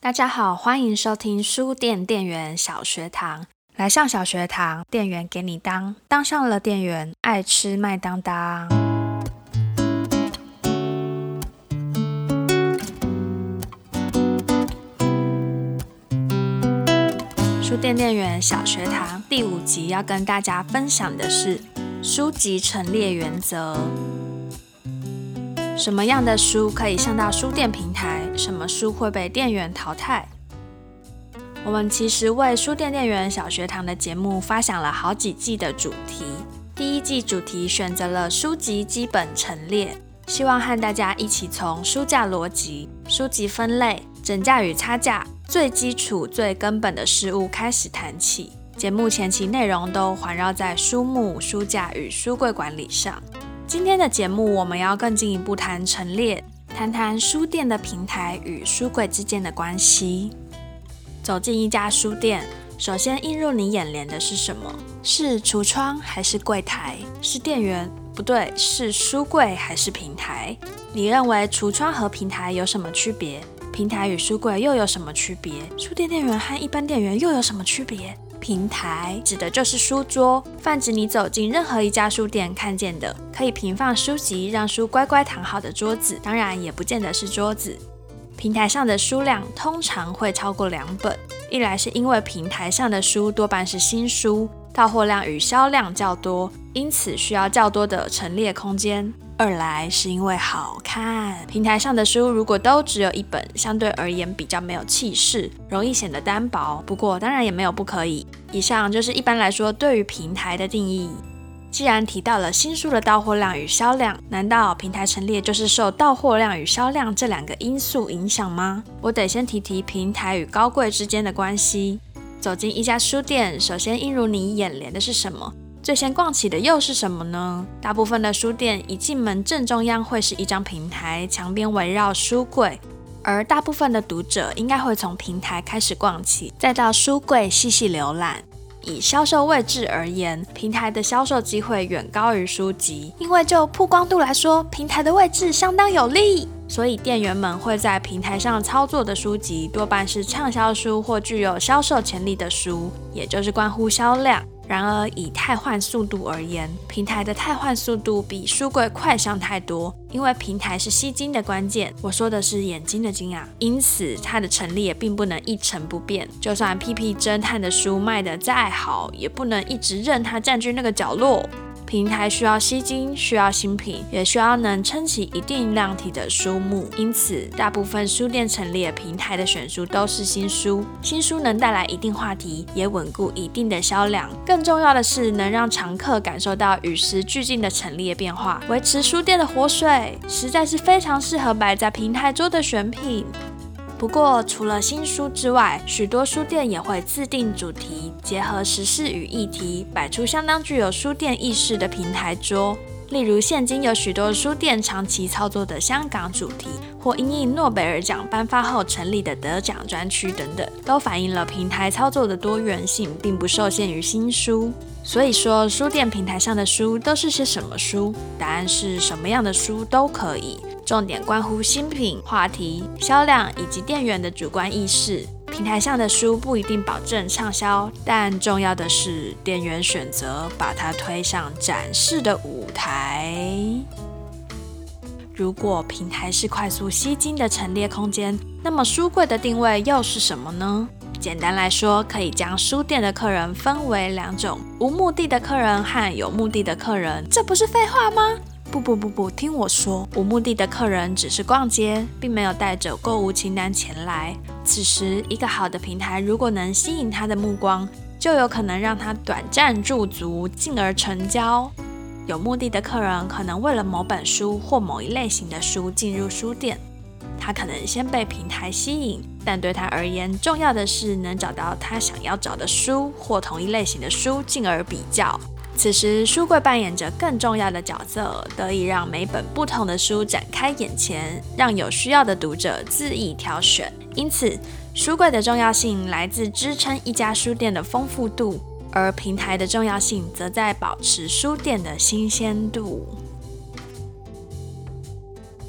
大家好，欢迎收听书店店员小学堂。来上小学堂，店员给你当，当上了店员，爱吃麦当当。书店店员小学堂第五集要跟大家分享的是书籍陈列原则。什么样的书可以上到书店平台？什么书会被店员淘汰？我们其实为书店店员小学堂的节目发想了好几季的主题。第一季主题选择了书籍基本陈列，希望和大家一起从书架逻辑、书籍分类、整架与差价最基础、最根本的事物开始谈起。节目前期内容都环绕在书目、书架与书柜管理上。今天的节目，我们要更进一步谈陈列，谈谈书店的平台与书柜之间的关系。走进一家书店，首先映入你眼帘的是什么？是橱窗还是柜台？是店员？不对，是书柜还是平台？你认为橱窗和平台有什么区别？平台与书柜又有什么区别？书店店员和一般店员又有什么区别？平台指的就是书桌，泛指你走进任何一家书店看见的可以平放书籍、让书乖乖躺好的桌子，当然也不见得是桌子。平台上的书量通常会超过两本，一来是因为平台上的书多半是新书，到货量与销量较多，因此需要较多的陈列空间。二来是因为好看，平台上的书如果都只有一本，相对而言比较没有气势，容易显得单薄。不过当然也没有不可以。以上就是一般来说对于平台的定义。既然提到了新书的到货量与销量，难道平台陈列就是受到货量与销量这两个因素影响吗？我得先提提平台与高柜之间的关系。走进一家书店，首先映入你眼帘的是什么？最先逛起的又是什么呢？大部分的书店一进门正中央会是一张平台，墙边围绕书柜，而大部分的读者应该会从平台开始逛起，再到书柜细细浏览。以销售位置而言，平台的销售机会远高于书籍，因为就曝光度来说，平台的位置相当有利，所以店员们会在平台上操作的书籍多半是畅销书或具有销售潜力的书，也就是关乎销量。然而，以汰换速度而言，平台的汰换速度比书柜快上太多。因为平台是吸金的关键，我说的是眼睛的睛啊，因此它的成立也并不能一成不变。就算屁屁侦探的书卖得再好，也不能一直任它占据那个角落。平台需要吸金，需要新品，也需要能撑起一定量体的书目。因此，大部分书店陈列平台的选书都是新书。新书能带来一定话题，也稳固一定的销量。更重要的是，能让常客感受到与时俱进的陈列变化，维持书店的活水，实在是非常适合摆在平台桌的选品。不过，除了新书之外，许多书店也会自定主题，结合时事与议题，摆出相当具有书店意识的平台桌。例如，现今有许多书店长期操作的香港主题，或因应诺贝尔奖颁发后成立的得奖专区等等，都反映了平台操作的多元性，并不受限于新书。所以说，书店平台上的书都是些什么书？答案是什么样的书都可以。重点关乎新品、话题、销量以及店员的主观意识。平台上的书不一定保证畅销，但重要的是店员选择把它推上展示的舞台。如果平台是快速吸金的陈列空间，那么书柜的定位又是什么呢？简单来说，可以将书店的客人分为两种：无目的的客人和有目的的客人。这不是废话吗？不不不不，听我说，无目的的客人只是逛街，并没有带着购物清单前来。此时，一个好的平台如果能吸引他的目光，就有可能让他短暂驻足，进而成交。有目的的客人可能为了某本书或某一类型的书进入书店，他可能先被平台吸引，但对他而言，重要的是能找到他想要找的书或同一类型的书，进而比较。此时，书柜扮演着更重要的角色，得以让每本不同的书展开眼前，让有需要的读者恣意挑选。因此，书柜的重要性来自支撑一家书店的丰富度，而平台的重要性则在保持书店的新鲜度。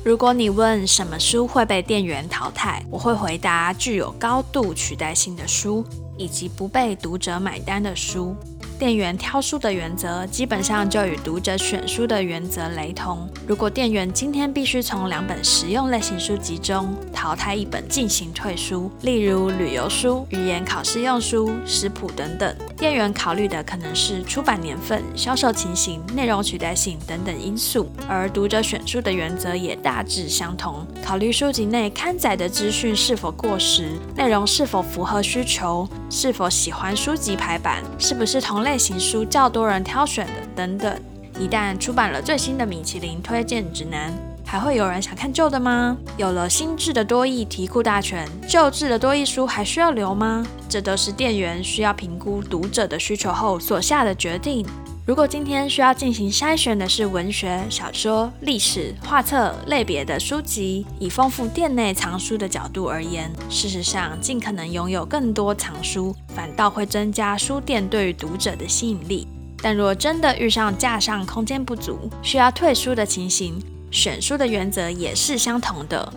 如果你问什么书会被店员淘汰，我会回答具有高度取代性的书，以及不被读者买单的书。店员挑书的原则基本上就与读者选书的原则雷同。如果店员今天必须从两本实用类型书籍中淘汰一本进行退书，例如旅游书、语言考试用书、食谱等等，店员考虑的可能是出版年份、销售情形、内容取代性等等因素。而读者选书的原则也大致相同，考虑书籍内刊载的资讯是否过时，内容是否符合需求，是否喜欢书籍排版，是不是同类。型书较多人挑选的等等，一旦出版了最新的米其林推荐指南，还会有人想看旧的吗？有了新制的多义题库大全，旧制的多义书还需要留吗？这都是店员需要评估读者的需求后所下的决定。如果今天需要进行筛选的是文学、小说、历史、画册类别的书籍，以丰富店内藏书的角度而言，事实上，尽可能拥有更多藏书，反倒会增加书店对于读者的吸引力。但若真的遇上架上空间不足，需要退书的情形，选书的原则也是相同的。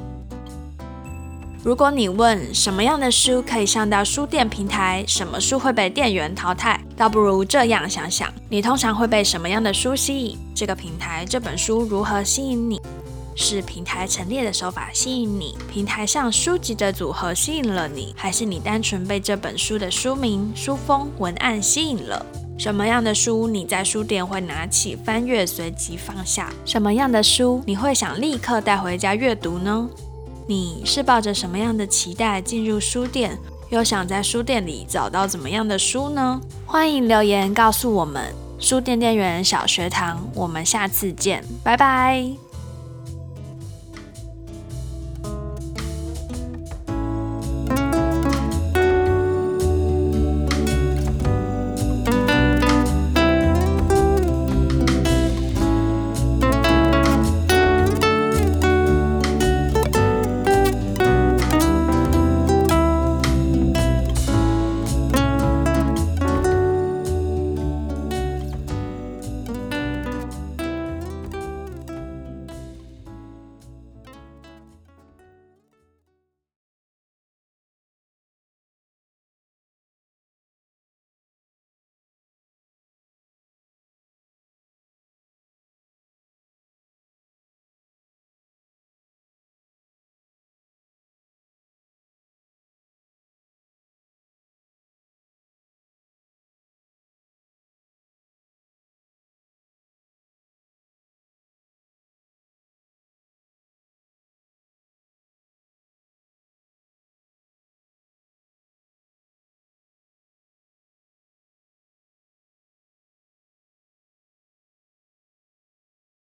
如果你问什么样的书可以上到书店平台，什么书会被店员淘汰，倒不如这样想想：你通常会被什么样的书吸引？这个平台这本书如何吸引你？是平台陈列的手法吸引你，平台上书籍的组合吸引了你，还是你单纯被这本书的书名、书封、文案吸引了？什么样的书你在书店会拿起翻阅，随即放下？什么样的书你会想立刻带回家阅读呢？你是抱着什么样的期待进入书店？又想在书店里找到怎么样的书呢？欢迎留言告诉我们。书店店员小学堂，我们下次见，拜拜。